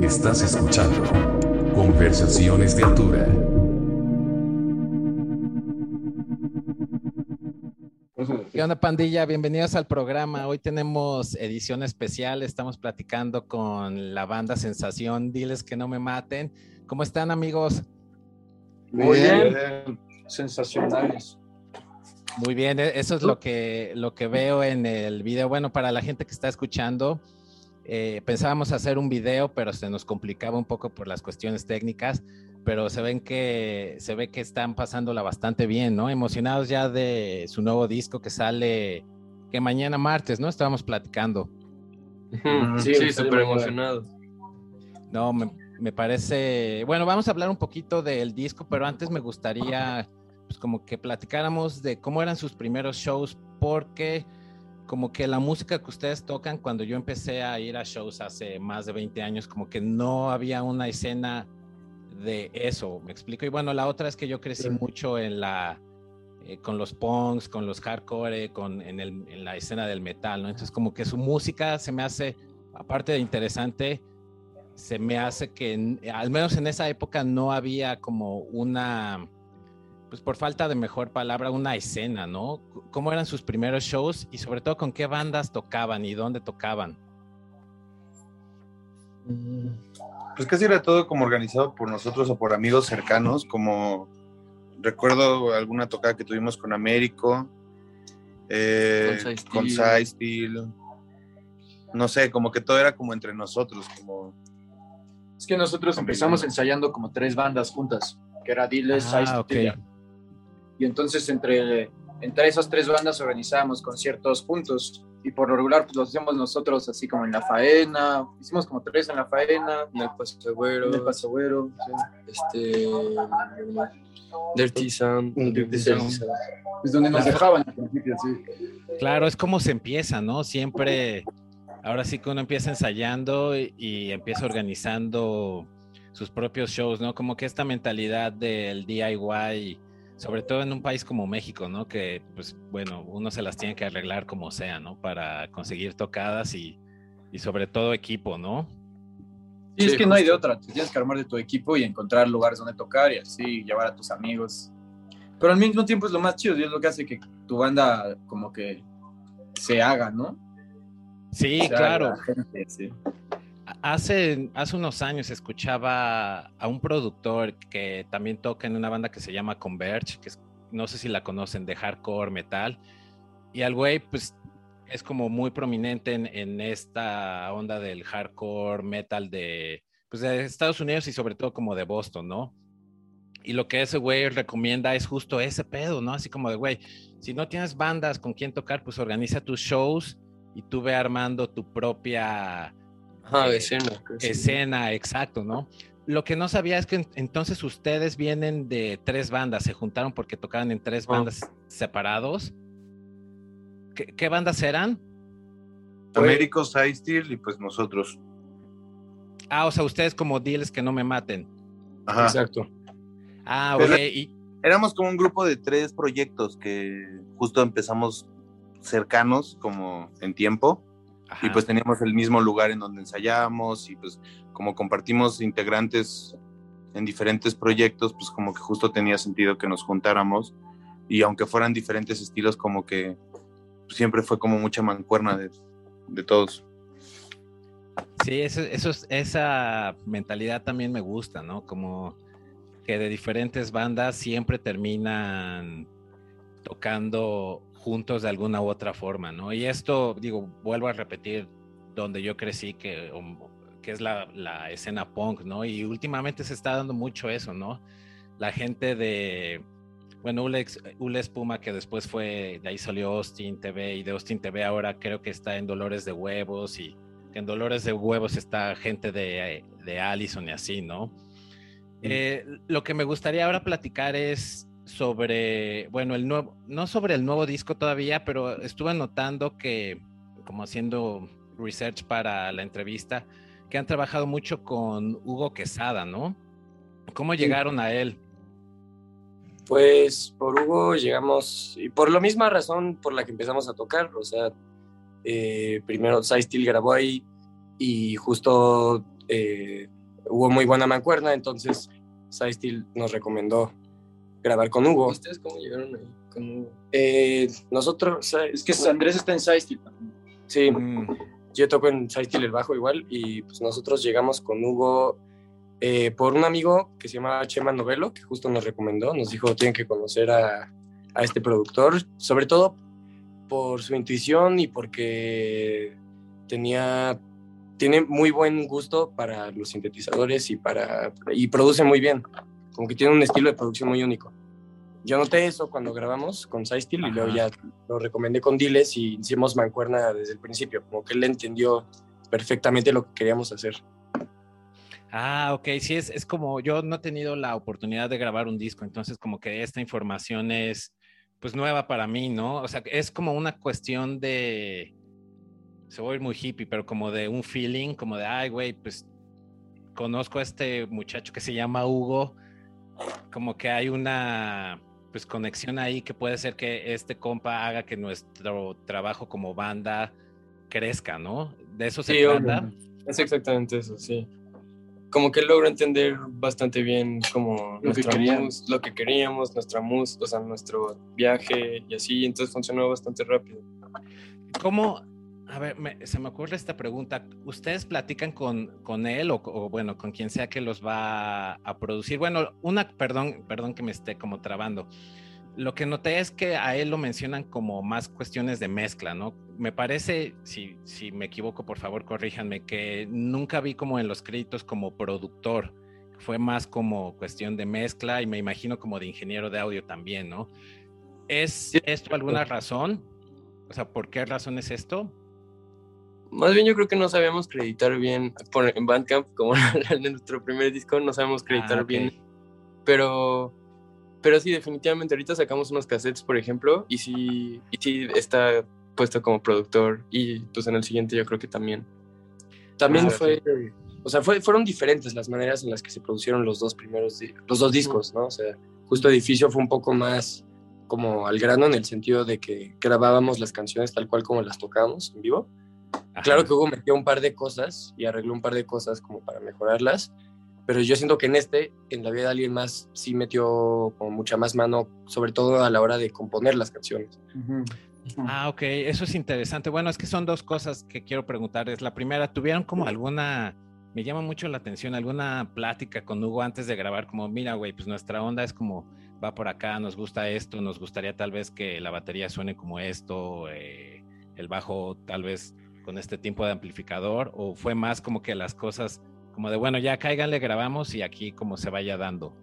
Estás escuchando Conversaciones de Altura. ¿Qué onda, pandilla? Bienvenidos al programa. Hoy tenemos edición especial. Estamos platicando con la banda Sensación. Diles que no me maten. ¿Cómo están, amigos? Muy bien. Sensacionales. Muy bien, e-, eso es lo que, lo que veo en el video. Bueno, para la gente que está escuchando, eh, pensábamos hacer un video, pero se nos complicaba un poco por las cuestiones técnicas, pero se ven que se ve que están pasándola bastante bien, ¿no? Emocionados ya de su nuevo disco que sale que mañana martes, ¿no? Estábamos platicando. Sí, sí súper emocionado. No, me, me parece, bueno, vamos a hablar un poquito del disco, pero antes me gustaría pues como que platicáramos de cómo eran sus primeros shows, porque como que la música que ustedes tocan, cuando yo empecé a ir a shows hace más de 20 años, como que no había una escena de eso, me explico. Y bueno, la otra es que yo crecí mucho en la, eh, con los punks, con los hardcore, con, en, el, en, la escena del metal, ¿no? Entonces como que su música se me hace, aparte de interesante, se me hace que al menos en esa época no había como una pues por falta de mejor palabra, una escena, ¿no? ¿Cómo eran sus primeros shows y sobre todo con qué bandas tocaban y dónde tocaban? Mm, pues casi era todo como organizado por nosotros o por amigos cercanos, como recuerdo alguna tocada que tuvimos con Américo, eh, con Steel. No sé, como que todo era como entre nosotros, como... Es que nosotros empezamos ensayando como tres bandas juntas, que era Diles, ah, y entonces entre, entre esas tres bandas organizábamos conciertos juntos. Y por lo regular pues los hacemos nosotros así como en la faena, hicimos como tres en la faena, en el Pasagüero, en el Pasagüero, este, Dirty Sound, es donde nos dejaban al principio, sí. Claro, es como se empieza, ¿no? Siempre, ahora sí que uno empieza ensayando y, y empieza organizando sus propios shows, ¿no? Como que esta mentalidad del DIY sobre todo en un país como México, ¿no? Que, pues, bueno, uno se las tiene que arreglar como sea, ¿no? Para conseguir tocadas y, y sobre todo equipo, ¿no? Sí, es que no hay de otra, tienes que armar de tu equipo y encontrar lugares donde tocar y así llevar a tus amigos. Pero al mismo tiempo es lo más chido y es lo que hace que tu banda como que se haga, ¿no? Sí, claro. sí hace, hace unos años escuchaba a un productor que también toca en una banda que se llama Converge, que no sé si la conocen, de hardcore metal. Y al güey, pues es como muy prominente en, esta onda del hardcore metal de, pues, de Estados Unidos y sobre todo como de Boston, ¿no? Y lo que ese güey recomienda es justo ese pedo, ¿no? Así como de, güey, si no tienes bandas con quien tocar, pues organiza tus shows y tú ve armando tu propia Ah, escena. Escena, exacto, ¿no? Lo que no sabía es que entonces ustedes vienen de tres bandas, se juntaron porque tocaban en tres bandas separados. ¿Qué, bandas eran? Américo, Side Steel y pues nosotros. Ah, o sea, ustedes como deals que no me maten. Ajá. Exacto. Ah, ok. Éramos como un grupo de tres proyectos que justo empezamos cercanos como en tiempo y pues teníamos el mismo lugar en donde ensayábamos y pues como compartimos integrantes en diferentes proyectos, pues como que justo tenía sentido que nos juntáramos y aunque fueran diferentes estilos, como que siempre fue como mucha mancuerna de, de todos. Sí, eso, eso, esa mentalidad también me gusta, ¿no? Como que de diferentes bandas siempre terminan tocando juntos de alguna u otra forma, ¿no? Y esto, digo, vuelvo a repetir, donde yo crecí, que, que es la, la, escena punk, ¿no? Y últimamente se está dando mucho eso, ¿no? La gente de, bueno, Ule Espuma, que después fue, de ahí salió Austin TV, y de Austin TV ahora creo que está en Dolores de Huevos, y en Dolores de Huevos está gente de, de Allison y así, ¿no? Eh, lo que me gustaría ahora platicar es sobre, bueno, el nuevo, no sobre el nuevo disco todavía, pero estuve notando que, como haciendo research para la entrevista, que han trabajado mucho con Hugo Quesada, ¿no? ¿Cómo llegaron a él? Pues por Hugo llegamos, y por la misma razón por la que empezamos a tocar, o sea, eh, primero Steel grabó ahí y justo eh, hubo muy buena mancuerna, entonces Steel nos recomendó grabar con Hugo. ¿Ustedes cómo llegaron ahí con Hugo? Eh, nosotros, Es que Andrés está en Steel. sí, Mm, yo toco en Steel el bajo igual y pues nosotros llegamos con Hugo eh, por un amigo que se llama Chema Novelo, que justo nos recomendó, nos dijo tienen que conocer a, a este productor, sobre todo por su intuición y porque tenía tiene muy buen gusto para los sintetizadores y para y produce muy bien, como que tiene un estilo de producción muy único. Yo noté eso cuando grabamos con Steel y luego ya lo recomendé con Diles y hicimos mancuerna desde el principio, como que él entendió perfectamente lo que queríamos hacer. Ah, ok, sí, es, es como yo no he tenido la oportunidad de grabar un disco, entonces como que esta información es pues nueva para mí, ¿no? O sea, es como una cuestión de, se voy a ir muy hippie, pero como de un feeling, como de, ay, güey, pues conozco a este muchacho que se llama Hugo, como que hay una pues conexión ahí que puede ser que este compa haga que nuestro trabajo como banda crezca, ¿no? De eso se Sí, trata. obvio. Es exactamente eso, sí. Como que logro entender bastante bien como Lo que queríamos. mus- lo que queríamos, nuestra mus, o sea, nuestro viaje y así, entonces funcionó bastante rápido. ¿Cómo? A ver, me- se me ocurre esta pregunta. ¿Ustedes platican con, con él o, o, bueno, con quien sea que los va a producir? Bueno, una, perdón, perdón que me esté como trabando. Lo que noté es que a él lo mencionan como más cuestiones de mezcla, ¿no? Me parece, si, si me equivoco, por favor, corríjanme, que nunca vi como en los créditos como productor. Fue más como cuestión de mezcla y me imagino como de ingeniero de audio también, ¿no? ¿Es esto alguna razón? O sea, ¿por qué razón es esto? Más bien yo creo que no sabíamos creditar bien por, en Bandcamp, como en nuestro primer disco, no sabemos creditar Ah, ok. bien, pero, pero sí, definitivamente ahorita sacamos unos cassettes, por ejemplo, y sí, y sí está puesto como productor, y pues en el siguiente yo creo que también. También Ah, fue, o sea, fue, fueron diferentes las maneras en las que se produjeron los dos primeros, los dos discos, ¿no? O sea, justo Edificio fue un poco más como al grano en el sentido de que grabábamos las canciones tal cual como las tocábamos en vivo. Ajá. Claro que Hugo metió un par de cosas y arregló un par de cosas como para mejorarlas, pero yo siento que en este, en la vida de alguien más, sí metió como mucha más mano, sobre todo a la hora de componer las canciones. Ah, ok, eso es interesante. Bueno, es que son dos cosas que quiero preguntarles. La primera, ¿tuvieron como alguna, me llama mucho la atención, alguna plática con Hugo antes de grabar? Como, mira, güey, pues nuestra onda es como, va por acá, nos gusta esto, nos gustaría tal vez que la batería suene como esto, eh, el bajo tal vez con este tipo de amplificador, o fue más como que las cosas, como de, bueno, ya cáiganle, grabamos y aquí como se vaya dando.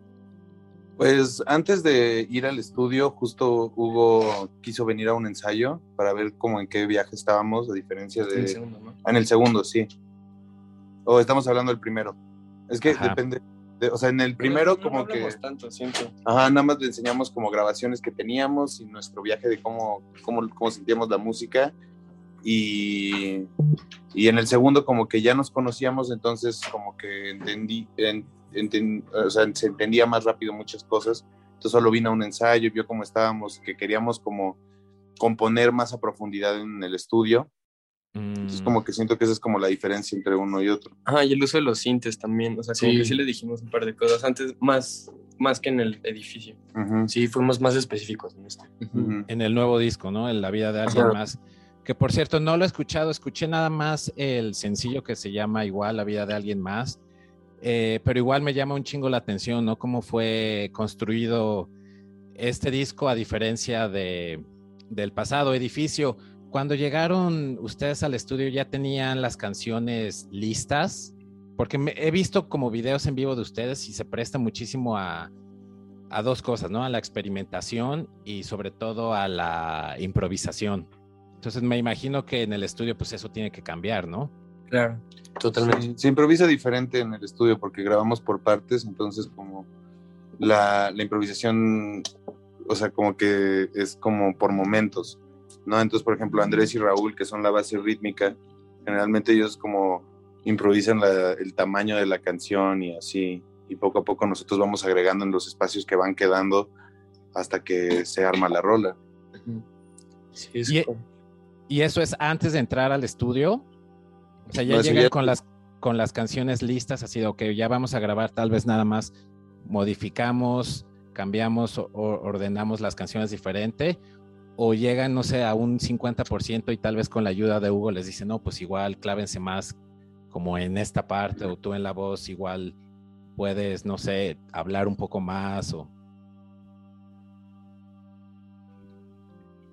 Pues antes de ir al estudio, justo Hugo quiso venir a un ensayo para ver cómo en qué viaje estábamos, a diferencia de... El segundo, ¿no? En el segundo, sí. O estamos hablando del primero. Es que Ajá. depende. de- o sea, en el primero No, no como que... tanto, siento. Ajá, nada más le enseñamos como grabaciones que teníamos y nuestro viaje de cómo, cómo, cómo sentíamos la música. Y, y en el segundo como que ya nos conocíamos, entonces como que entendí, en- enten- o sea, se entendía más rápido muchas cosas. Entonces solo vino a un ensayo, vio cómo estábamos, que queríamos como componer más a profundidad en el estudio. Entonces Mm, como que siento que esa es como la diferencia entre uno y otro. Ajá, y el uso de los sintes también, o sea, como Sí. que sí le dijimos un par de cosas antes, más, más que en el edificio. Ujú, Sí, fuimos más específicos en este. ujú. en el nuevo disco, ¿no? En la vida de alguien Ajá. más. Que por cierto, no lo he escuchado, escuché nada más el sencillo que se llama igual La vida de alguien más, Eh, pero igual me llama un chingo la atención, ¿no? Cómo fue construido este disco a diferencia de, del pasado edificio. Cuando llegaron ustedes al estudio, ¿ya tenían las canciones listas? Porque me- he visto como videos en vivo de ustedes y se presta muchísimo a, a dos cosas, ¿no? A la experimentación y sobre todo a la improvisación. Entonces me imagino que en el estudio pues eso tiene que cambiar, ¿no? Claro, totalmente. Sí, se improvisa diferente en el estudio porque grabamos por partes, entonces como la, la improvisación, o sea, como que es como por momentos, ¿no? Entonces, por ejemplo, Andrés y Raúl, que son la base rítmica, generalmente ellos como improvisan la- el tamaño de la canción y así, y poco a poco nosotros vamos agregando en los espacios que van quedando hasta que se arma la rola. Sí, es Y- como- ¿Y eso es antes de entrar al estudio? O sea, ya llegan con las, con las canciones listas, así de, ok, ya vamos a grabar, tal vez nada más modificamos, cambiamos o ordenamos las canciones diferente, o llegan, no sé, a un 50% y tal vez con la ayuda de Hugo les dicen, no, pues igual clávense más como en esta parte, o tú en la voz igual puedes, no sé, hablar un poco más o...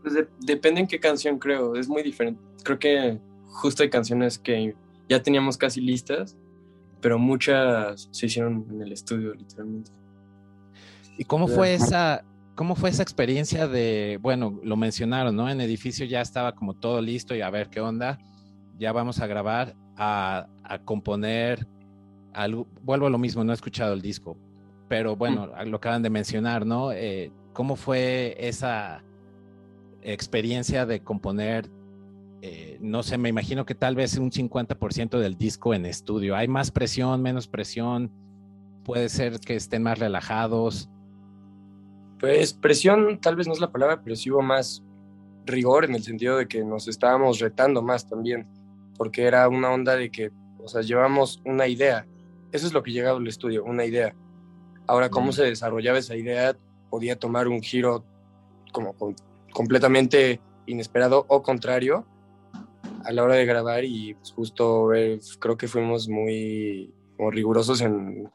Pues depende en qué canción creo, es muy diferente. Creo que justo hay canciones que ya teníamos casi listas, pero muchas se hicieron en el estudio, literalmente. ¿Y cómo fue esa, cómo fue esa experiencia de, bueno, lo mencionaron, ¿no? En edificio ya estaba como todo listo y a ver qué onda, ya vamos a grabar, a, a componer algo, vuelvo a lo mismo, no he escuchado el disco, pero bueno, mm. lo acaban de mencionar, ¿no? Eh, ¿Cómo fue esa experiencia de componer? Eh, no sé, me imagino que tal vez un 50% del disco en estudio. ¿Hay más presión, menos presión? ¿Puede ser que estén más relajados? Pues presión tal vez no es la palabra, pero sí hubo más rigor en el sentido de que nos estábamos retando más también, porque era una onda de que, o sea, llevamos una idea eso es lo que llegaba al estudio, una idea. Ahora, cómo se desarrollaba esa idea podía tomar un giro como completamente inesperado o contrario a la hora de grabar y pues, justo eh, creo que fuimos muy rigurosos en,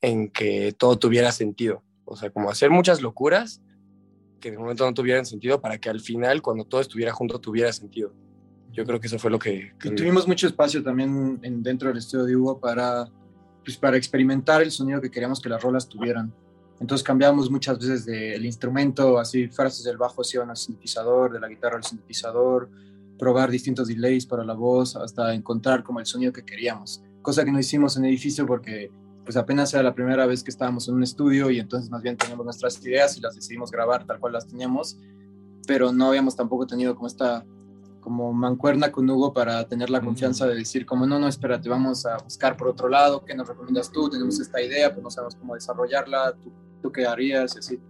en que todo tuviera sentido. O sea, como hacer muchas locuras que de momento no tuvieran sentido para que al final, cuando todo estuviera junto, tuviera sentido. Yo creo que eso fue lo que... Y tuvimos mucho espacio también en, dentro del estudio de Hugo para pues, para experimentar el sonido que queríamos que las rolas tuvieran. Entonces cambiamos muchas veces del instrumento, así frases del bajo se iban al sintetizador, de la guitarra al sintetizador, probar distintos delays para la voz, hasta encontrar como el sonido que queríamos. Cosa que no hicimos en edificio porque pues apenas era la primera vez que estábamos en un estudio y entonces más bien teníamos nuestras ideas y las decidimos grabar tal cual las teníamos, pero no habíamos tampoco tenido como esta como mancuerna con Hugo para tener la confianza de decir como no, no, espérate, vamos a buscar por otro lado, ¿qué nos recomiendas tú? Tenemos esta idea, pues no sabemos cómo desarrollarla, ¿tú, tú qué harías? Y así.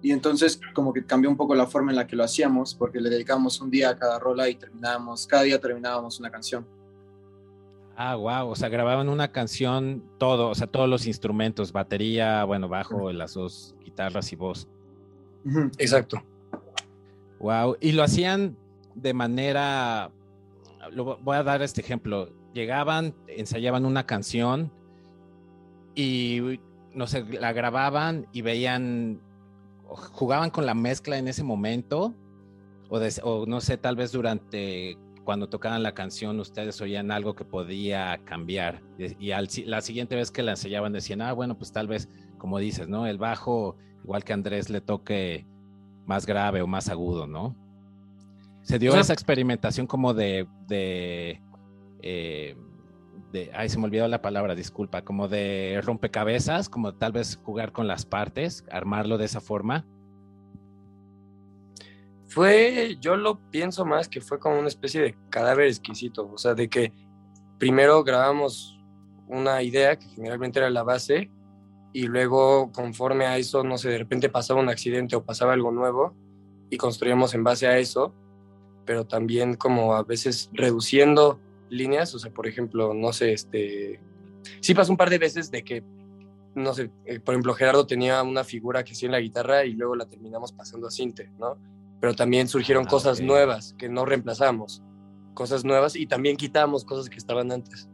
Y entonces como que cambió un poco la forma en la que lo hacíamos, porque le dedicamos un día a cada rola y terminábamos, cada día terminábamos una canción. Ah, wow, o sea, grababan una canción todo, o sea, todos los instrumentos, batería, bueno, bajo, las dos guitarras y voz. Exacto. Wow, y lo hacían de manera, lo, voy a dar este ejemplo, llegaban, ensayaban una canción y no sé, la grababan y veían, jugaban con la mezcla en ese momento, o, no sé, tal vez durante cuando tocaban la canción ustedes oían algo que podía cambiar y al, la siguiente vez que la ensayaban decían, ah, bueno, pues tal vez, como dices, ¿no? El bajo, igual que Andrés, le toque más grave o más agudo, ¿no? Se dio esa experimentación como de, de, eh, de, ay, se me olvidó la palabra, disculpa, como de rompecabezas, como tal vez jugar con las partes, armarlo de esa forma. Fue, yo lo pienso más que fue como una especie de cadáver exquisito, o sea, de que primero grabamos una idea que generalmente era la base y luego conforme a eso, no sé, de repente pasaba un accidente o pasaba algo nuevo y construíamos en base a eso pero también como a veces reduciendo líneas, o sea, por ejemplo, no sé, este, sí pasó un par de veces de que, no sé, eh, por ejemplo, Gerardo tenía una figura que hacía en la guitarra y luego la terminamos pasando a cinte, ¿no? Pero también surgieron ah, cosas nuevas que no reemplazamos, cosas nuevas y también quitamos cosas que estaban antes.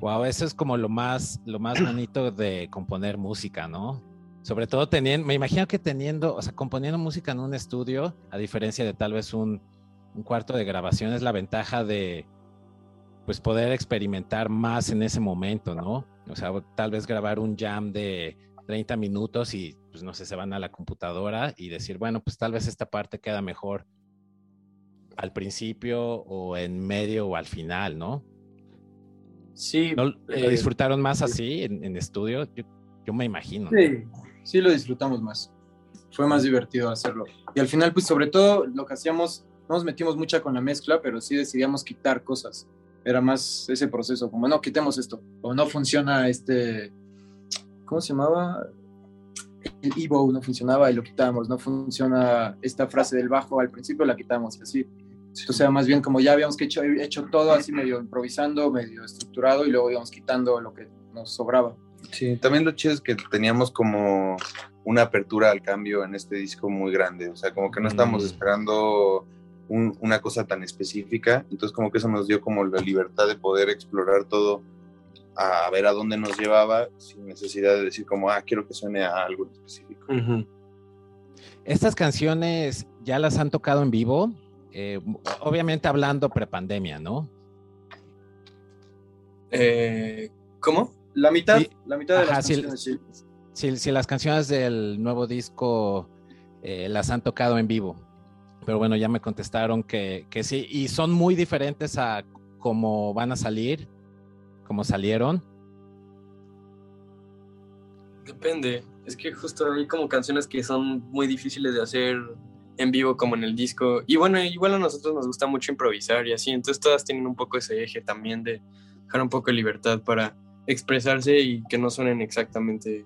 Wow, eso es como lo más, lo más bonito de componer música, ¿no? Sobre todo teniendo, me imagino que teniendo, o sea, componiendo música en un estudio, a diferencia de tal vez un, cuarto de grabación, es la ventaja de, pues, poder experimentar más en ese momento, ¿no? O sea, tal vez grabar un jam de 30 minutos y, pues, no sé, se van a la computadora y decir, bueno, pues tal vez esta parte queda mejor al principio o en medio o al final, ¿no? Sí. ¿Lo, eh, disfrutaron más así en, en estudio? Yo, yo, me imagino. Sí sí lo disfrutamos más. Fue más divertido hacerlo. Y al final, pues sobre todo lo que hacíamos, no nos metimos mucha con la mezcla, pero sí decidíamos quitar cosas. Era más ese proceso, como no, quitemos esto. O no funciona este, ¿cómo se llamaba? El Evo no funcionaba y lo quitamos. No funciona esta frase del bajo, al principio la quitamos, así. O sea, más bien como ya habíamos hecho, hecho todo así medio improvisando, medio estructurado y luego íbamos quitando lo que nos sobraba. Sí, también lo chido es que teníamos como una apertura al cambio en este disco muy grande, o sea, como que no estábamos mm. esperando una cosa tan específica, entonces como que eso nos dio como la libertad de poder explorar todo a ver a dónde nos llevaba sin necesidad de decir como, ah, quiero que suene a algo específico. Estas canciones ya las han tocado en vivo, eh, obviamente hablando prepandemia, ¿no? Eh, ¿Cómo? La mitad, la mitad de las canciones, si, Si, las canciones del nuevo disco eh, las han tocado en vivo. Pero bueno, ya me contestaron que, que sí, y son muy diferentes a cómo van a salir como salieron? Depende. Es que justo hay como canciones que son muy difíciles de hacer en vivo como en el disco. Y bueno, igual a nosotros nos gusta mucho improvisar y así. Entonces todas tienen un poco ese eje también de dejar un poco de libertad para expresarse y que no suenen exactamente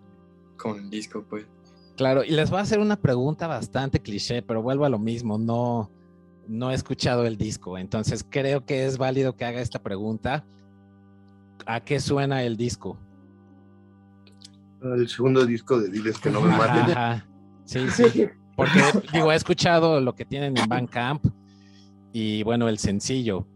como el disco, pues. Claro, y les voy a hacer una pregunta bastante cliché, pero vuelvo a lo mismo, no, no he escuchado el disco, entonces creo que es válido que haga esta pregunta. ¿A qué suena el disco? El segundo disco de Diles que no me maten. Ajá. Sí, sí. Porque, digo, he escuchado lo que tienen en Bandcamp y, bueno, el sencillo,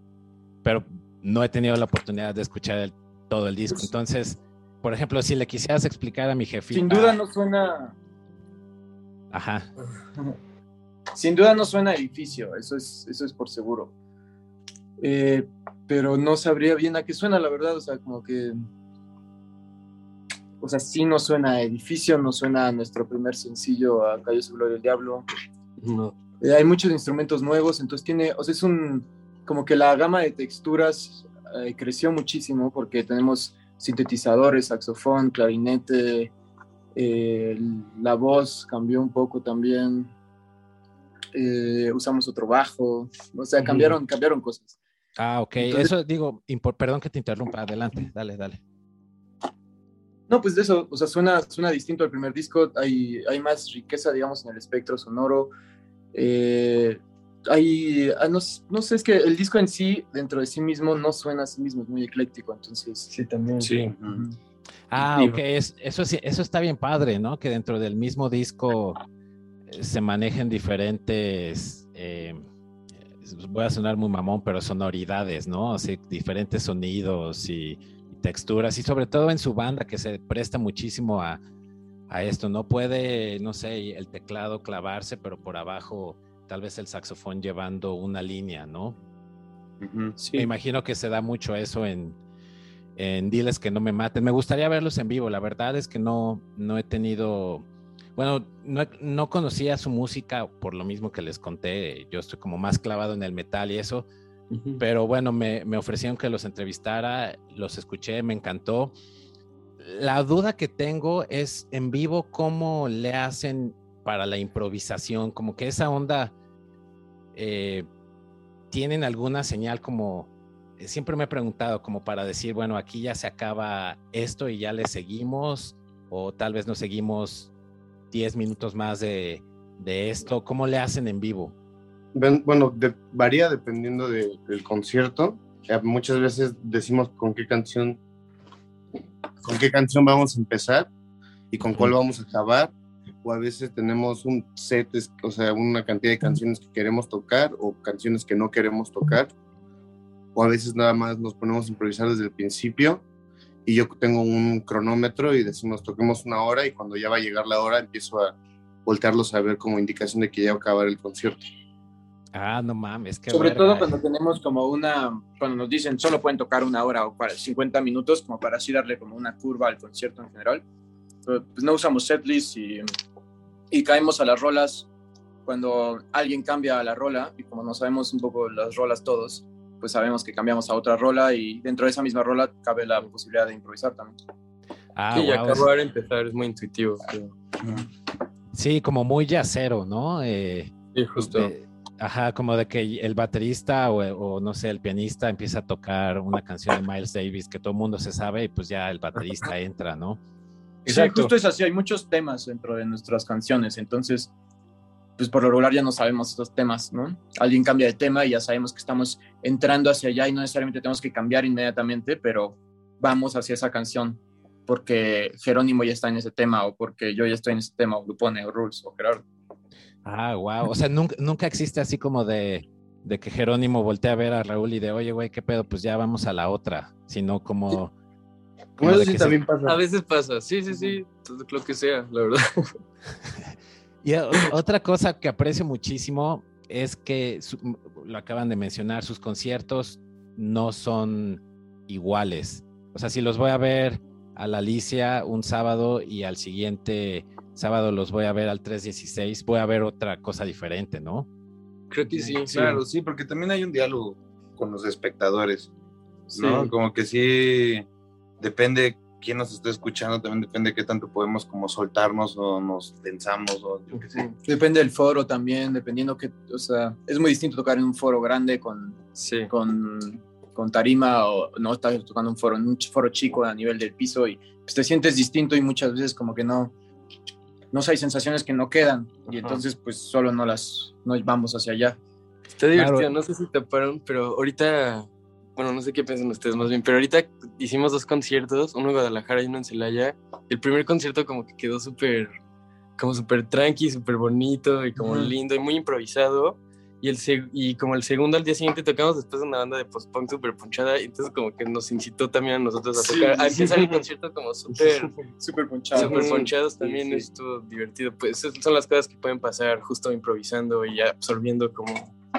pero no he tenido la oportunidad de escuchar todo el disco. Entonces, por ejemplo, si le quisieras explicar a mi jefe. Sin duda no suena. Ajá. Sin duda no suena edificio, eso es, eso es por seguro. Eh, pero no sabría bien a qué suena, la verdad, o sea, como que... O sea, sí no suena a edificio, no suena a nuestro primer sencillo, a Cayo su Gloria del Diablo. No. Eh, hay muchos instrumentos nuevos, entonces tiene, o sea, es un, como que la gama de texturas eh, creció muchísimo porque tenemos sintetizadores, saxofón, clarinete, la voz cambió un poco también, usamos otro bajo, o sea, cambiaron, cambiaron cosas. Ah, ok. eso digo, perdón que te interrumpa, adelante, dale, dale. No, pues de eso, o sea, suena, suena distinto al primer disco, hay, hay más riqueza, digamos, en el espectro sonoro. Eh, hay, ah, no, no, sé, es que el disco en sí, dentro de sí mismo, no suena a sí mismo, es muy ecléctico, entonces. Sí, también. Sí. Ah, ok, eso, eso está bien padre, ¿no? Que dentro del mismo disco eh, se manejen diferentes... Eh, voy a sonar muy mamón, pero sonoridades, ¿no? O sea, diferentes sonidos y, texturas y sobre todo en su banda que se presta muchísimo a, esto, no puede, no sé, el teclado clavarse, pero por abajo tal vez el saxofón llevando una línea, ¿no? Me imagino que se da mucho eso en, en Diles que no me maten. Me gustaría verlos en vivo, la verdad es que no, no he tenido bueno, no, conocía su música por lo mismo que les conté. Yo estoy como más clavado en el metal y eso. Pero bueno, me, ofrecieron que los entrevistara, los escuché, me encantó. La duda que tengo es en vivo cómo le hacen para la improvisación, como que esa onda, eh, ¿tienen alguna señal como, siempre me he preguntado, como para decir, bueno, aquí ya se acaba esto y ya le seguimos, o tal vez no seguimos 10 minutos más de, esto? ¿Cómo le hacen en vivo? Bueno, varía dependiendo del concierto. Eh, muchas veces decimos con qué canción, con qué canción vamos a empezar y con cuál vamos a acabar. O a veces tenemos un set, o sea, una cantidad de canciones que queremos tocar o canciones que no queremos tocar. O a veces nada más nos ponemos a improvisar desde el principio y yo tengo un cronómetro y decimos toquemos una hora y cuando ya va a llegar la hora empiezo a voltearlos a ver como indicación de que ya va a acabar el concierto. Ah, no mames, que Sobre todo cuando tenemos como una, cuando nos dicen solo pueden tocar una hora o para 50 minutos, como para así darle como una curva al concierto en general. Pues no usamos setlist y, y caemos a las rolas cuando alguien cambia a la rola y como no sabemos un poco las rolas todos, pues sabemos que cambiamos a otra rola y dentro de esa misma rola cabe la posibilidad de improvisar también. Ah, sí, acabar empezar es muy intuitivo. Sí, como muy yacero, ¿no? Eh, sí, justo. ajá, como de que el baterista o, no sé, el pianista empieza a tocar una canción de Miles Davis que todo el mundo se sabe y pues ya el baterista entra, ¿no? Exacto. Sí, justo es así, hay muchos temas dentro de nuestras canciones, entonces pues por lo regular ya no sabemos estos temas, ¿no? Alguien cambia de tema y ya sabemos que estamos entrando hacia allá y no necesariamente tenemos que cambiar inmediatamente, pero vamos hacia esa canción porque Jerónimo ya está en ese tema o porque yo ya estoy en ese tema o Lupone o Rules o Gerardo. Ah, wow. O sea, nunca, nunca existe así como de, de que Jerónimo voltea a ver a Raúl y de, oye, güey, ¿qué pedo? Pues ya vamos a la otra, sino como... como eso sí también pasa. A veces pasa, sí, sí, sí, todo lo que sea, la verdad. y otra cosa que aprecio muchísimo es que, lo acaban de mencionar, sus conciertos no son iguales. O sea, si los voy a ver a la Alicia un sábado y al siguiente sábado los voy a ver al 316, voy a ver otra cosa diferente, ¿no? Creo que sí. Claro, sí, porque también hay un diálogo con los espectadores, ¿no? Como que sí, depende quién nos esté escuchando, también depende qué tanto podemos como soltarnos o nos pensamos o yo qué sé. Depende del foro también, dependiendo que, o sea, es muy distinto tocar en un foro grande con, con, con tarima o no estás tocando un foro, en un foro chico a nivel del piso y pues, te sientes distinto y muchas veces como que no, no hay sensaciones que no quedan y entonces pues solo no las no vamos hacia allá. Está divertido, no sé si te paran, pero ahorita, bueno, no sé qué piensan ustedes más bien, pero ahorita hicimos dos conciertos, uno en Guadalajara y uno en Celaya. El primer concierto como que quedó súper, como súper tranqui, súper bonito y como lindo y muy improvisado. Y, el y como el segundo al día siguiente tocamos después de una banda de post-punk súper punchada, y entonces como que nos incitó también a nosotros a tocar, a empezar el concierto como súper super ponchados. Súper ponchados también, estuvo divertido. Pues son las cosas que pueden pasar justo improvisando y absorbiendo como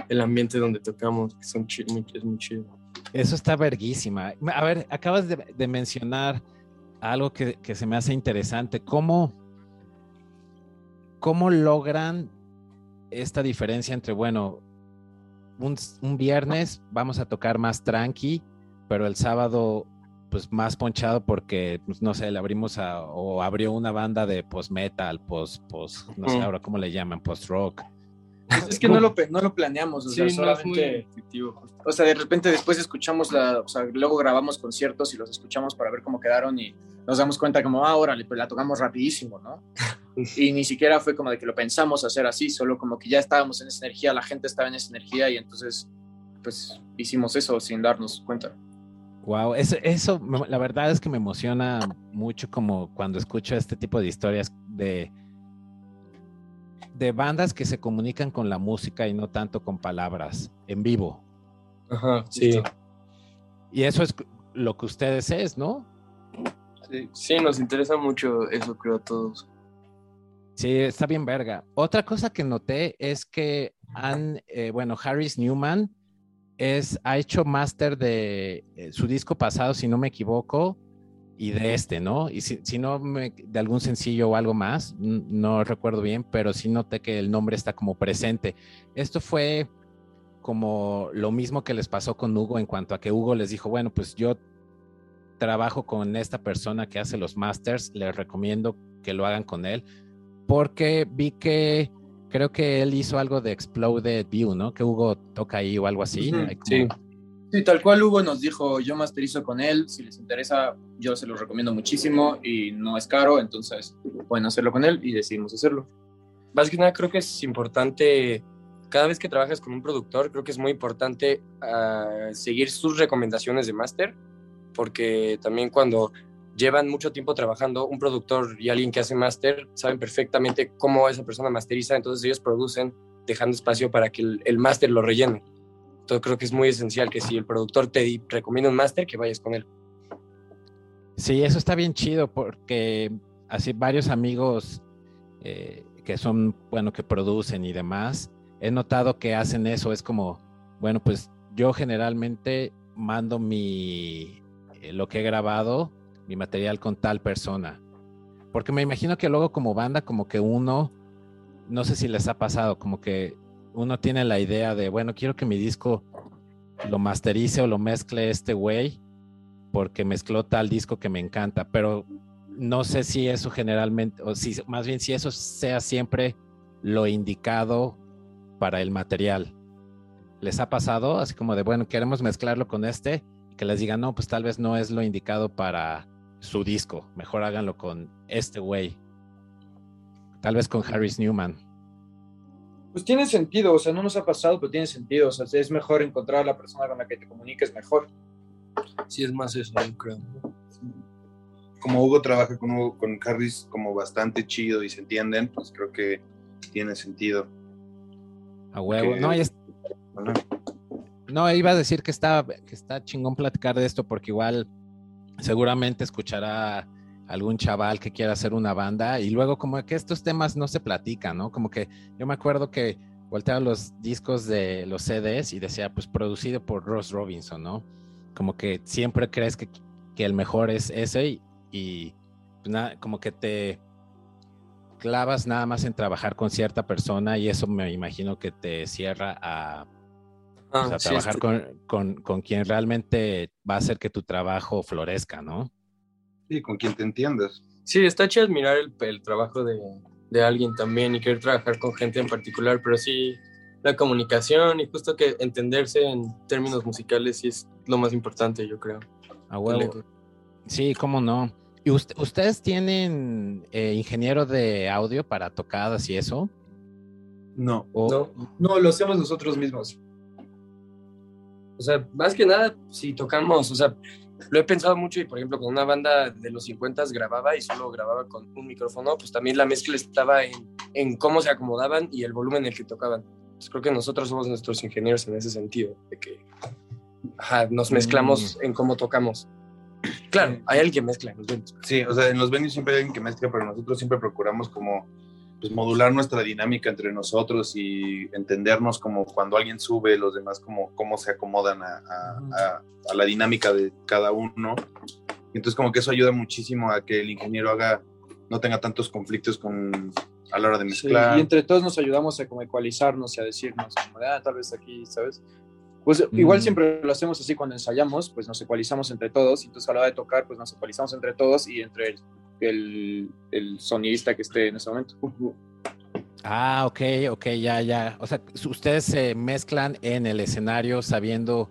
el ambiente donde tocamos, que son muy, es muy chido. Eso está verguísima. A ver, acabas de, de mencionar algo que, que, se me hace interesante. ¿Cómo, cómo logran esta diferencia entre, bueno, un, un, viernes vamos a tocar más tranqui, pero el sábado pues más ponchado porque, pues, no sé, le abrimos a, o abrió una banda de post-metal, post, post, no sé ahora cómo le llaman, Es que no lo, no lo planeamos, o sea, solamente, o sea, de repente después escuchamos la, o sea, luego grabamos conciertos y los escuchamos para ver cómo quedaron y nos damos cuenta como, ah, órale, pues la tocamos rapidísimo, ¿no? y ni siquiera fue como de que lo pensamos hacer así, solo como que ya estábamos en esa energía, la gente estaba en esa energía y entonces, pues hicimos eso sin darnos cuenta. Wow, eso, eso la verdad es que me emociona mucho como cuando escucho este tipo de historias de de bandas que se comunican con la música y no tanto con palabras en vivo. Ajá, sí. Y eso es lo que ustedes es, ¿no? Sí, sí, nos interesa mucho eso, creo, a todos. Sí, está bien verga. Otra cosa que noté es que han, eh, bueno, Harris Newman es, ha hecho máster de eh, su disco pasado, si no me equivoco, y de este, ¿no? Y si, no me, de algún sencillo o algo más, no recuerdo bien, pero sí noté que el nombre está como presente. Esto fue como lo mismo que les pasó con Hugo en cuanto a que Hugo les dijo, bueno, pues yo trabajo con esta persona que hace los masters, les recomiendo que lo hagan con él, porque vi que creo que él hizo algo de Exploded View, ¿no? Que Hugo toca ahí o algo así. Sí. Sí, tal cual Hugo nos dijo, yo masterizo con él, si les interesa, yo se los recomiendo muchísimo y no es caro, entonces pueden hacerlo con él y decidimos hacerlo. Más que nada creo que es importante, cada vez que trabajas con un productor, creo que es muy importante uh, seguir sus recomendaciones de máster, porque también cuando llevan mucho tiempo trabajando, un productor y alguien que hace máster saben perfectamente cómo esa persona masteriza, entonces ellos producen dejando espacio para que el, el máster lo rellene creo que es muy esencial que si el productor te recomienda un máster, que vayas con él. Sí, eso está bien chido porque así varios amigos eh, que son, bueno, que producen y demás, he notado que hacen eso. Es como, bueno, pues yo generalmente mando mi, eh, lo que he grabado, mi material con tal persona. Porque me imagino que luego como banda, como que uno, no sé si les ha pasado, como que uno tiene la idea de, bueno, quiero que mi disco lo masterice o lo mezcle este güey, porque mezcló tal disco que me encanta, pero no sé si eso generalmente, o si más bien si eso sea siempre lo indicado para el material. ¿Les ha pasado? Así como de, bueno, queremos mezclarlo con este, que les digan, no, pues tal vez no es lo indicado para su disco, mejor háganlo con este güey. Tal vez con Harris Newman. Pues tiene sentido, o sea, no nos ha pasado, pero tiene sentido, o sea, es mejor encontrar a la persona con la que te comuniques mejor. Sí, es más eso, yo creo. Como Hugo trabaja con, Hugo, con Harris como bastante chido y se entienden, pues creo que tiene sentido. A huevo. No, no, iba a decir que está, que está chingón platicar de esto porque igual seguramente escuchará algún chaval que quiera hacer una banda y luego como que estos temas no se platican, ¿no? Como que yo me acuerdo que volteaba los discos de los CDs y decía, pues producido por Ross Robinson, ¿no? Como que siempre crees que, que el mejor es ese y, pues nada, como que te clavas nada más en trabajar con cierta persona y eso me imagino que te cierra a, pues, ah, trabajar con, con, con quien realmente va a hacer que tu trabajo florezca, ¿no? Sí, con quien te entiendas. Sí, está chido admirar el, el trabajo de, de, alguien también y querer trabajar con gente en particular, pero sí la comunicación y justo que entenderse en términos musicales sí es lo más importante, yo creo. A huevo. Sí, cómo no. ¿Y ustedes tienen eh, ingeniero de audio para tocadas y eso? No. no. No, lo hacemos nosotros mismos. O sea, más que nada, si tocamos, o sea, lo he pensado mucho y por ejemplo con una banda de los 50 grababa y solo grababa con un micrófono, pues también la mezcla estaba en, en cómo se acomodaban y el volumen en el que tocaban. Pues creo que nosotros somos nuestros ingenieros en ese sentido, de que nos mezclamos mm. en cómo tocamos. Claro, hay alguien que mezcla en los venues. Sí, o sea, en los venues siempre hay alguien que mezcla, pero nosotros siempre procuramos como pues, modular nuestra dinámica entre nosotros y entendernos como cuando alguien sube, los demás como cómo se acomodan a, a, a, la dinámica de cada uno. Entonces como que eso ayuda muchísimo a que el ingeniero haga, no tenga tantos conflictos con, a la hora de mezclar. y entre todos nos ayudamos a como ecualizarnos y a decirnos, como, ah, tal vez aquí, ¿sabes? Pues igual mm. siempre lo hacemos así cuando ensayamos, pues nos ecualizamos entre todos, y entonces a la hora de tocar, pues nos ecualizamos entre todos y entre el el, sonidista que esté en ese momento. Ah, ok, ok, ya, ya. O sea, ustedes se mezclan en el escenario sabiendo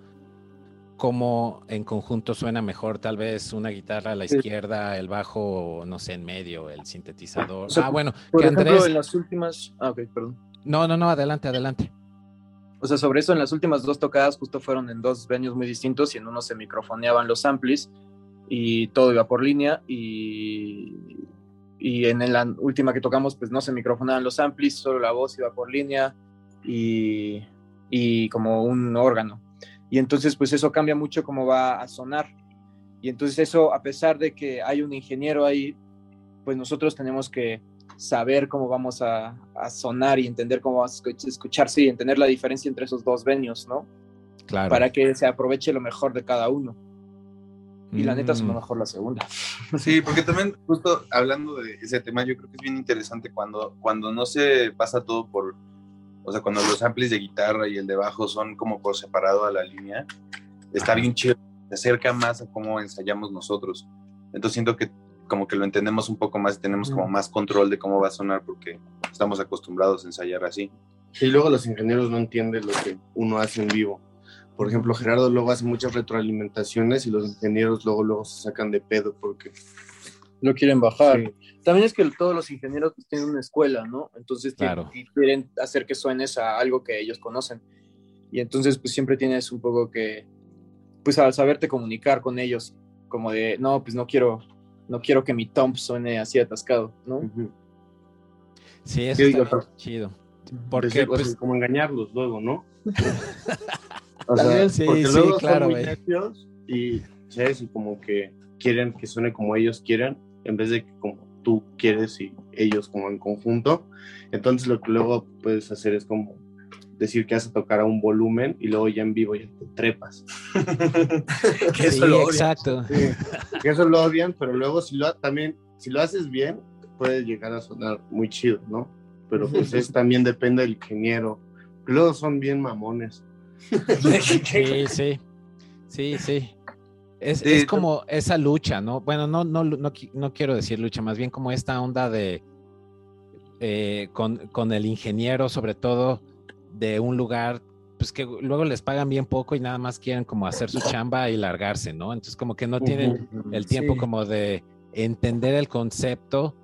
cómo en conjunto suena mejor, tal vez una guitarra a la izquierda, el bajo, no sé, en medio, el sintetizador. ah, bueno, por ejemplo, en las últimas. Ah, ok, perdón. No, no, no, adelante, adelante. O sea, sobre eso, en las últimas dos tocadas justo fueron en dos venues muy distintos y en uno se microfoneaban los amplis y todo iba por línea y, y en la última que tocamos pues no se microfonaban los amplis, solo la voz iba por línea y, y como un órgano. Y entonces pues eso cambia mucho cómo va a sonar. Y entonces eso, a pesar de que hay un ingeniero ahí, pues nosotros tenemos que saber cómo vamos a, a sonar y entender cómo vamos a escucharse y entender la diferencia entre esos dos venios, ¿no? Claro. Para que se aproveche lo mejor de cada uno. Y la neta es lo mm. mejor la segunda. Sí, porque también, justo hablando de ese tema, yo creo que es bien interesante cuando, cuando no se pasa todo por. O sea, cuando los amplis de guitarra y el de bajo son como por separado a la línea, está bien chido, se acerca más a cómo ensayamos nosotros. Entonces siento que como que lo entendemos un poco más y tenemos como más control de cómo va a sonar porque estamos acostumbrados a ensayar así. Y luego los ingenieros no entienden lo que uno hace en vivo. Por ejemplo, Gerardo luego hace muchas retroalimentaciones y los ingenieros luego, luego se sacan de pedo porque no quieren bajar. También es que todos los ingenieros pues, tienen una escuela, ¿no? Entonces quieren hacer que suenes a algo que ellos conocen. Y entonces pues siempre tienes un poco que, pues al saberte comunicar con ellos, como de, no, pues no quiero, no quiero que mi tom suene así atascado, ¿no? Sí, eso está chido. Porque, pues, como engañarlos luego, ¿no? O sea, sí, porque luego claro, son y, ¿sabes? y como que quieren que suene como ellos quieran, en vez de que como tú quieres y ellos como en conjunto. Entonces lo que luego puedes hacer es como decir que vas a tocar a un volumen y luego ya en vivo ya te trepas. que eso lo exacto. que eso lo odian, pero luego si lo, también, si lo haces bien, puede llegar a sonar muy chido, ¿no? Pero pues es, también depende del ingeniero. Luego son bien mamones. Sí, sí, sí, sí. Es, como esa lucha, ¿no? Bueno, no, no, no, quiero decir lucha, más bien como esta onda de eh, con, el ingeniero, sobre todo de un lugar, pues que luego les pagan bien poco y nada más quieren como hacer su chamba y largarse, ¿no? Entonces como que no tienen el tiempo como de entender el concepto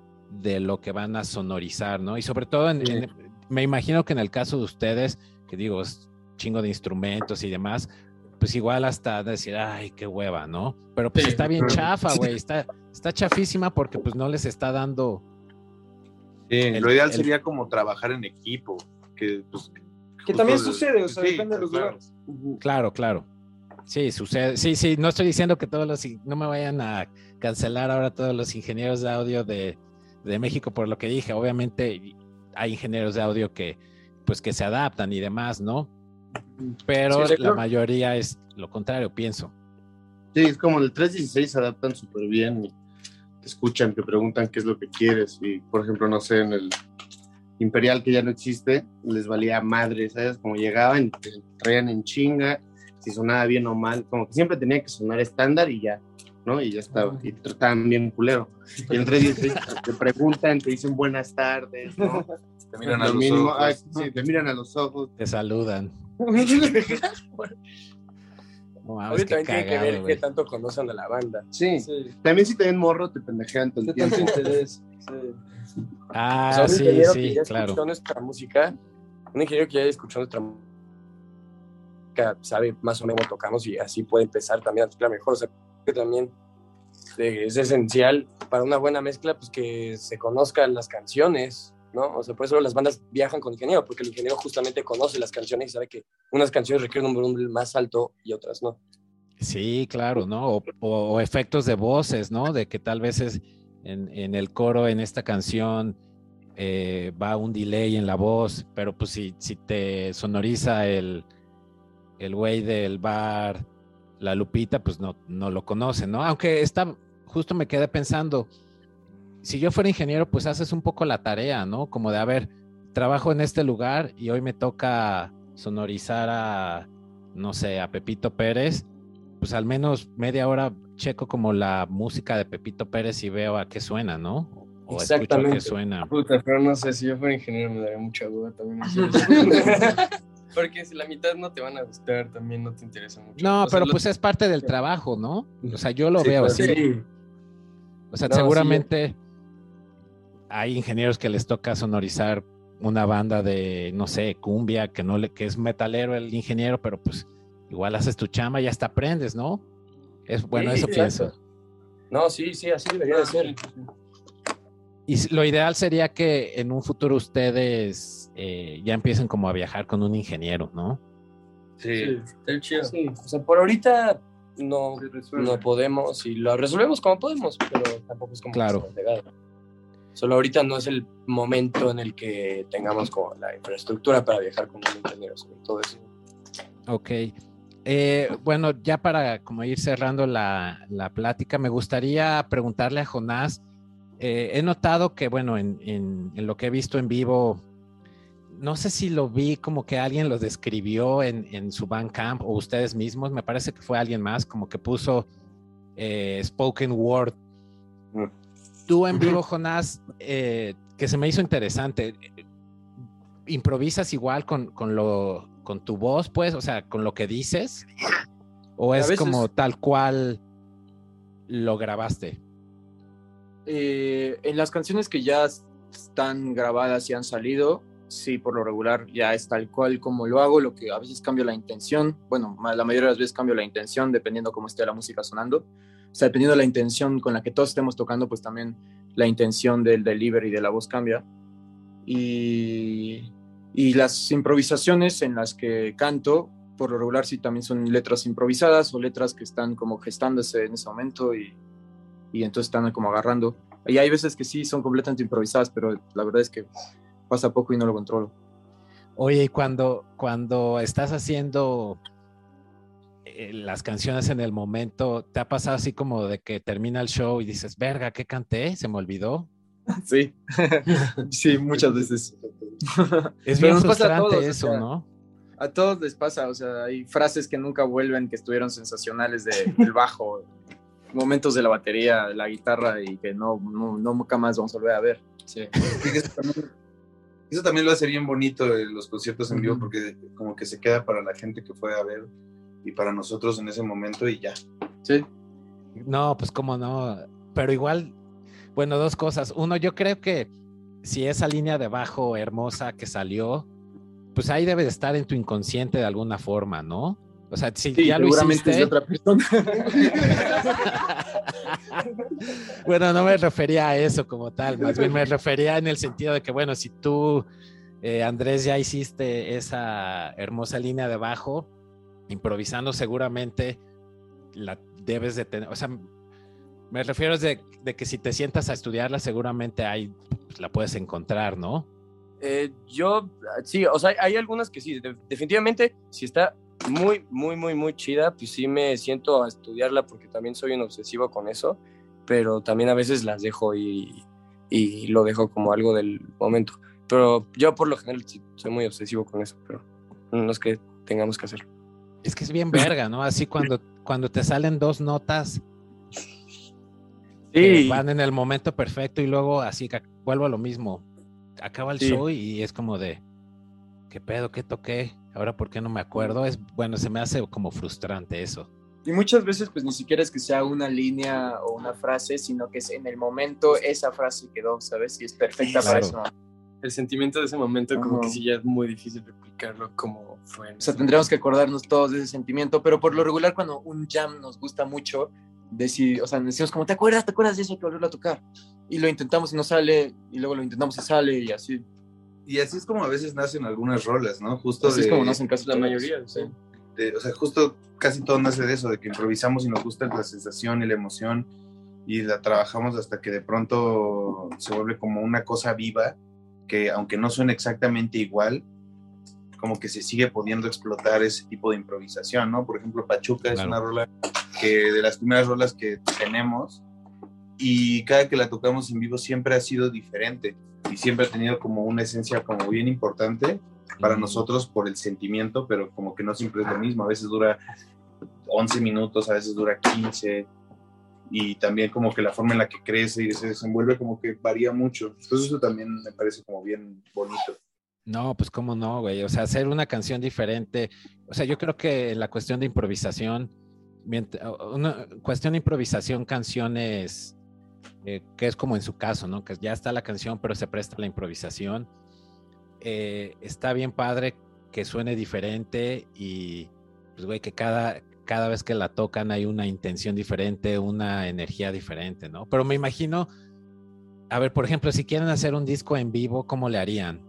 de lo que van a sonorizar, ¿no? Y sobre todo en, me imagino que en el caso de ustedes, que digo, es chingo de instrumentos y demás, pues igual hasta decir, ay, qué hueva, ¿no? Pero pues está bien chafa, güey, está, está chafísima porque pues no les está dando... Sí, lo ideal sería como trabajar en equipo, que pues... Que también sucede, o sea, depende de los lugares. Claro, claro. Sí, sucede. Sí, sí, no estoy diciendo que todos los, no me vayan a cancelar ahora todos los ingenieros de audio de, de México por lo que dije. Obviamente hay ingenieros de audio que, pues, que se adaptan y demás, ¿no? Pero la mayoría es lo contrario, pienso. Sí, es como el 316 se adaptan súper bien y te escuchan, te preguntan qué es lo que quieres. Y, por ejemplo, no sé, en el Imperial que ya no existe, les valía madre, ¿sabes? Como llegaban y te traían en chinga, si sonaba bien o mal, como que siempre tenía que sonar estándar y ya, ¿no? Y ya estaba, y trataban bien culero. Y el 316 te preguntan, te dicen buenas tardes, ¿no? Te miran a los ojos. sí, te miran a los ojos. Te saludan. No, Ahorita tiene que ver qué tanto conocen a la banda. Sí. También si te ven morro, te pendejean todo el tiempo. interés. Sí. Ah, o sea, sí, sí, que ya claro. escuchó nuestra música, un ingeniero que ya escuchó nuestra música sabe más o menos cómo tocamos y así puede empezar también a tocar mejor. O sea, que también eh, es esencial para una buena mezcla, pues que se conozcan las canciones, ¿no? O sea, por eso las bandas viajan con ingeniero, porque el ingeniero justamente conoce las canciones y sabe que unas canciones requieren un volumen más alto y otras no. Sí, claro, ¿no? O, efectos de voces, ¿no? De que tal vez es en, en el coro, en esta canción, eh, va un delay en la voz, pero pues si, si te sonoriza el el güey del bar, la Lupita, pues no, no lo conoce, ¿no? Aunque está, justo me quedé pensando, si yo fuera ingeniero, pues haces un poco la tarea, ¿no? Como de, a ver, trabajo en este lugar y hoy me toca sonorizar a, no sé, a Pepito Pérez, pues al menos media hora checo como la música de Pepito Pérez y veo a qué suena, ¿no? O escucho a qué suena. Puta, pero no sé, si yo fuera ingeniero me daría mucha duda también. Porque si la mitad no te van a gustar, también no te interesa mucho. No, O sea, pero lo- pues es parte del trabajo, ¿no? O sea, yo lo Sí, veo pues, así. sí. O sea, No, sí, seguramente hay ingenieros que les toca sonorizar una banda de, no sé, cumbia, que no le, que es metalero el ingeniero, pero pues igual haces tu chamba y hasta aprendes, ¿no? Es bueno, Sí, eso exacto. pienso. No, sí, sí, así debería de ser. Y lo ideal sería que en un futuro ustedes eh, ya empiecen como a viajar con un ingeniero, ¿no? Sí. está chido. Sí, o sea, por ahorita no, no podemos y lo resolvemos como podemos, pero tampoco es como que Claro. legado. Solo ahorita no es el momento en el que tengamos como la infraestructura para viajar con un ingeniero, sobre todo eso. Ok. Eh, bueno, ya para como ir cerrando la, la plática, me gustaría preguntarle a Jonás. eh, he notado que, bueno, en, en- en lo que he visto en vivo, no sé si lo vi como que alguien lo describió en, en su Bandcamp o ustedes mismos, me parece que fue alguien más, como que puso eh, spoken word. Mm. Tú en vivo, Jonás, eh, que se me hizo interesante. ¿Improvisas igual con, con lo, con tu voz, pues? O sea, con lo que dices. ¿O es veces- como tal cual lo grabaste? Eh, en las canciones que ya están grabadas y han salido, sí, por lo regular ya es tal cual como lo hago, lo que a veces cambio la intención, bueno, la mayoría de las veces cambio la intención dependiendo cómo esté la música sonando, o sea, dependiendo de la intención con la que todos estemos tocando, pues también la intención del delivery de la voz cambia. Y, y las improvisaciones en las que canto, por lo regular sí también son letras improvisadas o letras que están como gestándose en ese momento y, y entonces están como agarrando. Y hay veces que sí son completamente improvisadas, pero la verdad es que pasa poco y no lo controlo. Oye, y cuando, cuando estás haciendo eh, las canciones en el momento, ¿te ha pasado así como de que termina el show y dices, verga, ¿qué canté? ¿Se me olvidó? Sí, sí, muchas veces. Es bien frustrante todos, o eso, sea, ¿no? A todos les pasa, o sea, hay frases que nunca vuelven, que estuvieron sensacionales de- del bajo, momentos de la batería, de la guitarra y que no, no, no nunca más vamos a volver a ver. Sí. Eso también, eso también lo hace bien bonito en los conciertos en vivo porque como que se queda para la gente que fue a ver y para nosotros en ese momento y ya. Sí, No, pues cómo no. Pero igual, bueno, dos cosas. Uno, yo creo que si esa línea de bajo hermosa que salió, pues ahí debe de estar en tu inconsciente de alguna forma, ¿no? O sea, si ya lo hiciste... Es de otra persona. bueno, no me refería a eso como tal, más bien me refería en el sentido de que, bueno, si tú, eh, Andrés, ya hiciste esa hermosa línea de bajo, improvisando seguramente la debes de tener, o sea, me refiero de, que si te sientas a estudiarla, seguramente ahí pues, la puedes encontrar, ¿no? Eh, yo, sí, o sea, hay algunas que sí, definitivamente, si está muy, muy, muy, muy chida, pues sí me siento a estudiarla porque también soy un obsesivo con eso, pero también a veces las dejo y, y lo dejo como algo del momento. Pero yo por lo general sí, soy muy obsesivo con eso, pero no es que tengamos que hacerlo. Es que es bien verga, ¿no? Así cuando, cuando te salen dos notas sí. van en el momento perfecto y luego así vuelvo a lo mismo. Acaba el show y es como de, ¿qué pedo? ¿Qué toqué? Ahora, ¿por qué no me acuerdo? Es bueno, se me hace como frustrante eso. Y muchas veces, pues ni siquiera es que sea una línea o una frase, sino que es en el momento esa frase quedó, ¿sabes? Y es perfecta para eso. El sentimiento de ese momento, como que sí ya es muy difícil replicarlo como fue. O sea, tendríamos que acordarnos todos de ese sentimiento, pero por lo regular, cuando un jam nos gusta mucho, decir, o sea, decimos como, ¿te acuerdas? ¿Te acuerdas de eso? Hay que volverlo a tocar. Y lo intentamos y no sale, y luego lo intentamos y sale, y así. Y así es como a veces nacen algunas rolas, ¿no? Justo así es como nacen casi la mayoría, sí. o sea, justo casi todo nace de eso, de que improvisamos y nos gusta la sensación y la emoción y la trabajamos hasta que de pronto se vuelve como una cosa viva que aunque no suene exactamente igual, como que se sigue pudiendo explotar ese tipo de improvisación, ¿no? Por ejemplo, Pachuca es una rola que de las primeras rolas que tenemos y cada que la tocamos en vivo siempre ha sido diferente y siempre ha tenido como una esencia como bien importante para nosotros por el sentimiento, pero como que no siempre es lo mismo, a veces dura 11 minutos, a veces dura 15 y también como que la forma en la que crece y se desenvuelve como que varía mucho. Entonces eso también me parece como bien bonito. No, pues cómo no, güey. O sea, hacer una canción diferente. O sea, yo creo que la cuestión de improvisación, una cuestión de improvisación, canciones, eh, que es como en su caso, ¿no? Que ya está la canción, pero se presta la improvisación. Eh, está bien padre que suene diferente y, pues, güey, que cada, cada vez que la tocan hay una intención diferente, una energía diferente, ¿no? Pero me imagino, a ver, por ejemplo, si quieren hacer un disco en vivo, ¿cómo le harían?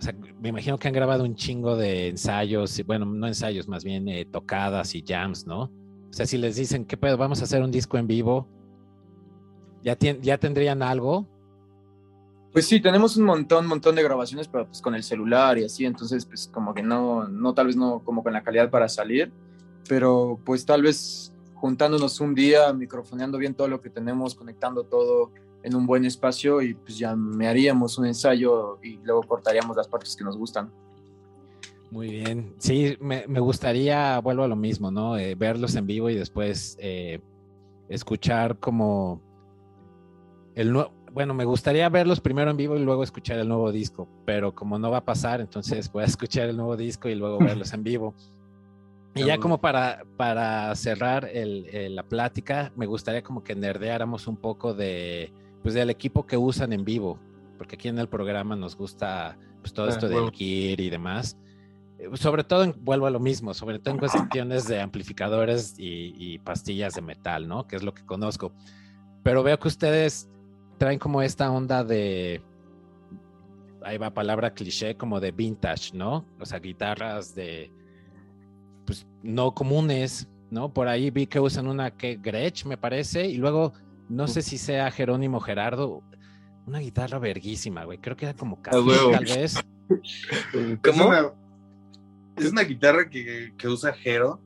o sea, me imagino que han grabado un chingo de ensayos, bueno, no ensayos, más bien eh, tocadas y jams, ¿no? O sea, si les dicen, ¿qué pedo? Vamos a hacer un disco en vivo, ¿ya, ya tendrían algo? Pues sí, tenemos un montón, montón de grabaciones, pero pues con el celular y así, entonces pues como que no, no, tal vez no como con la calidad para salir, pero pues tal vez juntándonos un día, microfoneando bien todo lo que tenemos, conectando todo, en un buen espacio y pues ya me haríamos un ensayo y luego cortaríamos las partes que nos gustan. Muy bien. Sí, me, gustaría, vuelvo a lo mismo, ¿no? Eh, verlos en vivo y después eh, escuchar como el nuevo, bueno, me gustaría verlos primero en vivo y luego escuchar el nuevo disco, pero como no va a pasar, entonces voy a escuchar el nuevo disco y luego verlos en vivo. Y ya como para, para cerrar la plática, me gustaría como que nerdeáramos un poco de, pues del equipo que usan en vivo, porque aquí en el programa nos gusta pues todo ah, esto del gear y demás. Eh, sobre todo, vuelvo a lo mismo, sobre todo en cuestiones de amplificadores y, pastillas de metal, ¿no? Que es lo que conozco. Pero veo que ustedes traen como esta onda de, ahí va palabra cliché, como de vintage, ¿no? O sea, guitarras de, pues no comunes, ¿no? Por ahí vi que usan una que Gretsch, me parece, y luego no sé si sea Jerónimo Gerardo. Una guitarra verguísima, güey. Creo que era como café, tal vez. ¿Cómo? Es una, guitarra que, usa Jero,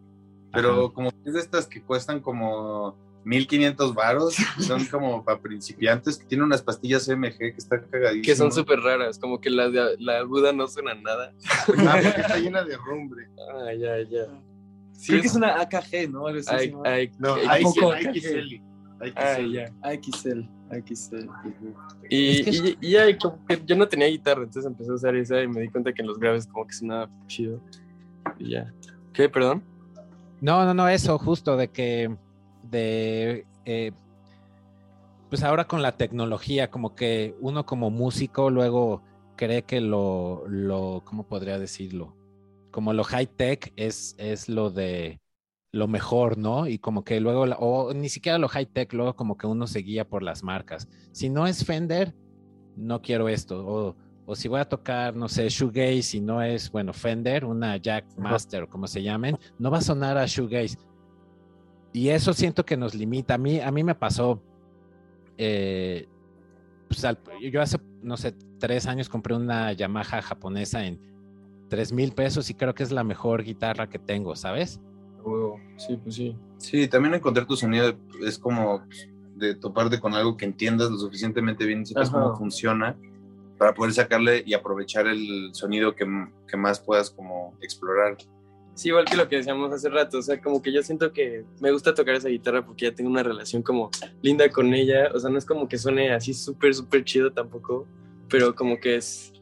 pero como es de estas que cuestan como 1500 varos, son como para principiantes, que tiene unas pastillas MG que están cagadísimas. Que son súper raras, como que la, la aguda no suena nada. Ah, porque está llena de rumbre. Ah, ya, ya. Creo que es una AKG, ¿no? no, hay, XL. XL. XL. XL. Y, y, ya, como que yo no tenía guitarra, entonces empecé a usar esa y me di cuenta que en los graves como que sonaba chido. Y ya. ¿Qué? ¿Perdón? No, no, no, eso, justo de que. De. Eh, pues ahora con la tecnología, como que uno como músico luego cree que lo, lo ¿cómo podría decirlo? Como lo high tech es, es lo de lo mejor, ¿no? Y como que luego, o ni siquiera lo high tech, luego como que uno se guía por las marcas. Si no es Fender, no quiero esto. O, o si voy a tocar, no sé, shoegaze, si no es, bueno, Fender, una Jack Master, como se llamen, no va a sonar a shoegaze. Y eso siento que nos limita. A mí, a mí me pasó, eh, pues, yo hace, no sé, tres años compré una Yamaha japonesa en tres mil pesos y creo que es la mejor guitarra que tengo, ¿sabes? sí, pues sí. Sí, también encontrar tu sonido es como de toparte con algo que entiendas lo suficientemente bien y sepas cómo funciona para poder sacarle y aprovechar el sonido que, que, más puedas como explorar. Sí, igual que lo que decíamos hace rato, o sea, como que yo siento que me gusta tocar esa guitarra porque ya tengo una relación como linda con ella, o sea, no es como que suene así súper, súper chido tampoco, pero como que es,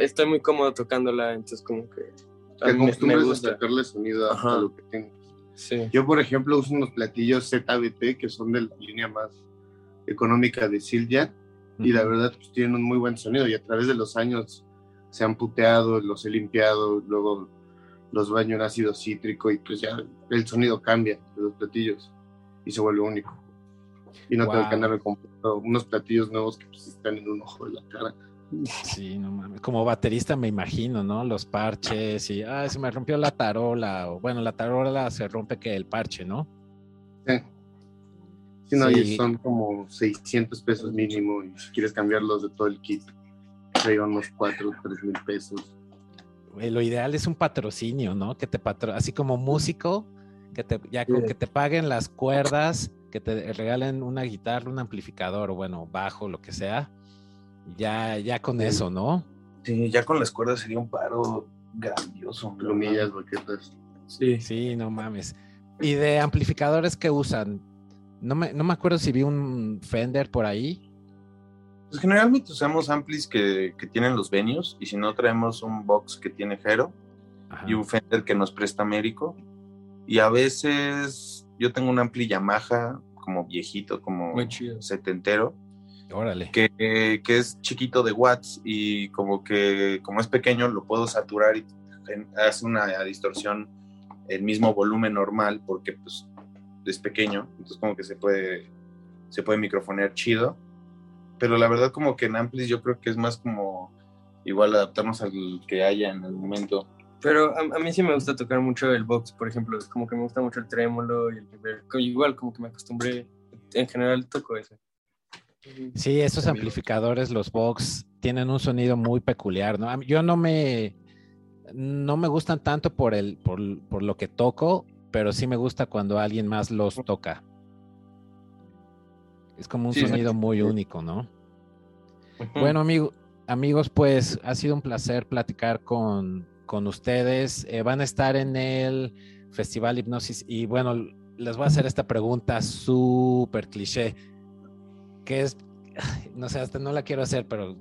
estoy muy cómodo tocándola, entonces como que... Te acostumbras a sacarle sonido a, lo que tengo. Sí. Yo, por ejemplo, uso unos platillos ZBT que son de la línea más económica de Silja y la verdad pues tienen un muy buen sonido y a través de los años se han puteado, los he limpiado, luego los baño en ácido cítrico y pues ya el sonido cambia de los platillos y se vuelve único. Y no tengo que andarme comprando unos platillos nuevos que pues están en un ojo de la cara. Sí, no mames. Como baterista me imagino, ¿no? Los parches y, ah, se me rompió la tarola. O bueno, la tarola se rompe que el parche, ¿no? Sí. Sí, no, Y son como 600 pesos mínimo y si quieres cambiarlos de todo el kit, serían unos 4 3 mil pesos. Lo ideal es un patrocinio, ¿no? Que te patro así como músico, que te, ya con que te paguen las cuerdas, que te regalen una guitarra, un amplificador, o bueno, bajo, lo que sea, ya, ya con eso, ¿no? Sí, ya con las cuerdas sería un paro grandioso. Plumillas, baquetas. Sí. Sí, no mames. ¿Y de amplificadores que usan? No me, no me acuerdo si vi un Fender por ahí. Pues generalmente usamos amplis que, que tienen los venues y si no traemos un box que tiene Hero y un Fender que nos presta Américo. Y a veces yo tengo un ampli Yamaha como viejito, como setentero. Órale. Que, que, es chiquito de watts y como que como es pequeño lo puedo saturar y hace una distorsión el mismo volumen normal porque pues es pequeño, entonces como que se puede, se puede microfonear chido. Pero la verdad como que en Amplis yo creo que es más como igual adaptarnos al que haya en el momento. Pero a, mí sí me gusta tocar mucho el box, por ejemplo, es como que me gusta mucho el trémolo y el igual como que me acostumbré, en general toco eso. Sí, estos amplificadores, los box, tienen un sonido muy peculiar, ¿no? Yo no me, no me gustan tanto por, el, por, por lo que toco, pero sí me gusta cuando alguien más los toca. Es como un sonido muy único, ¿no? Bueno, amigo, amigos, pues ha sido un placer platicar con, con ustedes. Eh, van a estar en el Festival Hipnosis y bueno, les voy a hacer esta pregunta súper cliché, que es, no sé, hasta no la quiero hacer, pero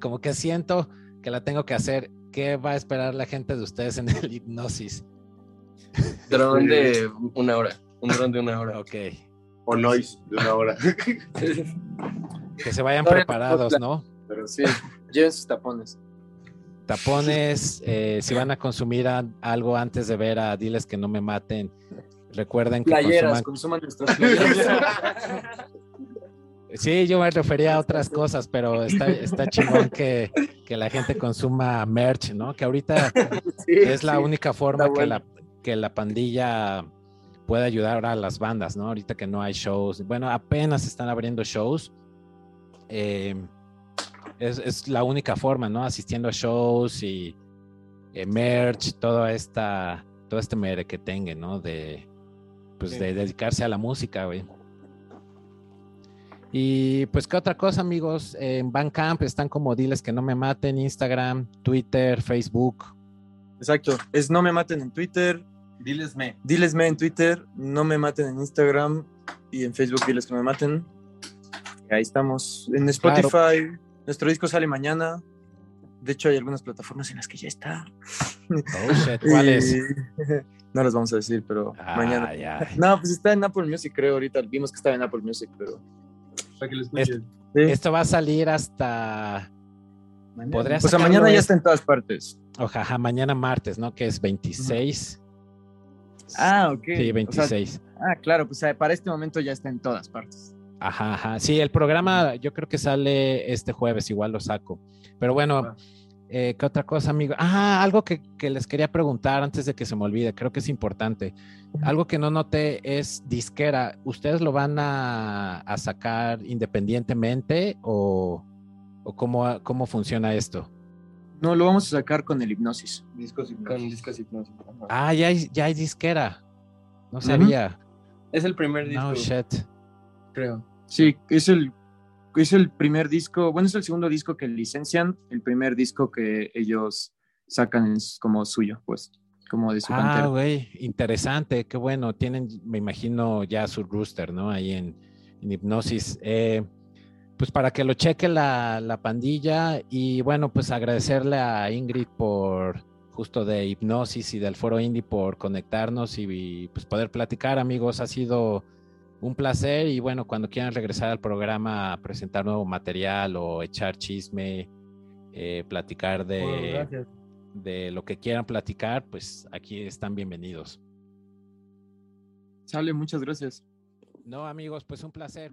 como que siento que la tengo que hacer. ¿Qué va a esperar la gente de ustedes en el Hipnosis? Dron de una hora. Un dron de una hora. Ok. O noise de una hora. que se vayan preparados, ¿no? Pero sí, lleven sus tapones. Tapones, eh, si van a consumir algo antes de ver a Diles que no me maten, recuerden que playeras, consuman, nuestras playeras. Sí, yo me refería a otras cosas, pero está, está chingón que, que la gente consuma merch, ¿no? Que ahorita es la única forma que la, que la pandilla puede ayudar a las bandas, ¿no? Ahorita que no hay shows. Bueno, apenas están abriendo shows. Eh, es, la única forma, ¿no? Asistiendo a shows y eh, merch, toda esta, todo este mere que tenga, ¿no? De, pues de dedicarse a la música, güey. Y pues, ¿qué otra cosa, amigos? En Bandcamp están como Diles que no me maten, Instagram, Twitter, Facebook. Exacto, es no me maten en Twitter, Diles me. Diles me en Twitter, no me maten en Instagram y en Facebook diles que me maten. ahí estamos. En Spotify, nuestro disco sale mañana. De hecho, hay algunas plataformas en las que ya está. Oh, ¿Cuáles? no las vamos a decir, pero mañana. No, pues está en Apple Music, creo, ahorita. Vimos que estaba en Apple Music, pero para que lo escuchen. Esto va a salir hasta... ¿Podría pues mañana ya está en todas partes. Ojalá, mañana martes, ¿no? Que es 26. Ah, ok. Sí, 26. ah, claro, pues eh, para este momento ya está en todas partes. Ajá, ajá. Sí, el programa yo creo que sale este jueves, igual lo saco. Pero bueno, ah. eh, ¿qué otra cosa, amigo? Ah, algo que, les quería preguntar antes de que se me olvide, creo que es importante. Algo que no noté es disquera. ¿Ustedes lo van a, sacar independientemente o, o cómo, cómo funciona esto? No, lo vamos a sacar con el hipnosis. Discos hipnosis. Con discos hipnosis. Ah, ya hay, ya hay disquera. No sabía. Es el primer disco. No shit. Creo. Sí, es el, es el primer disco, bueno, es el segundo disco que licencian, el primer disco que ellos sacan como suyo, pues, como de su Ah, güey, interesante, qué bueno. Tienen, me imagino, ya su rooster, ¿no? Ahí en, en Hipnosis. Eh, pues para que lo cheque la, pandilla y bueno, pues agradecerle a Ingrid por justo de hipnosis y del foro indie por conectarnos y, pues poder platicar amigos, ha sido un placer y bueno, cuando quieran regresar al programa a presentar nuevo material o echar chisme, eh, platicar de, de lo que quieran platicar, pues aquí están bienvenidos. Sale, muchas gracias. No amigos, pues un placer.